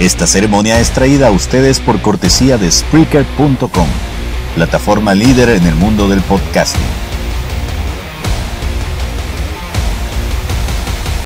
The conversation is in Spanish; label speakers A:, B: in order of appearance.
A: Esta ceremonia es traída a ustedes por cortesía de Spreaker.com, plataforma líder en el mundo del podcasting.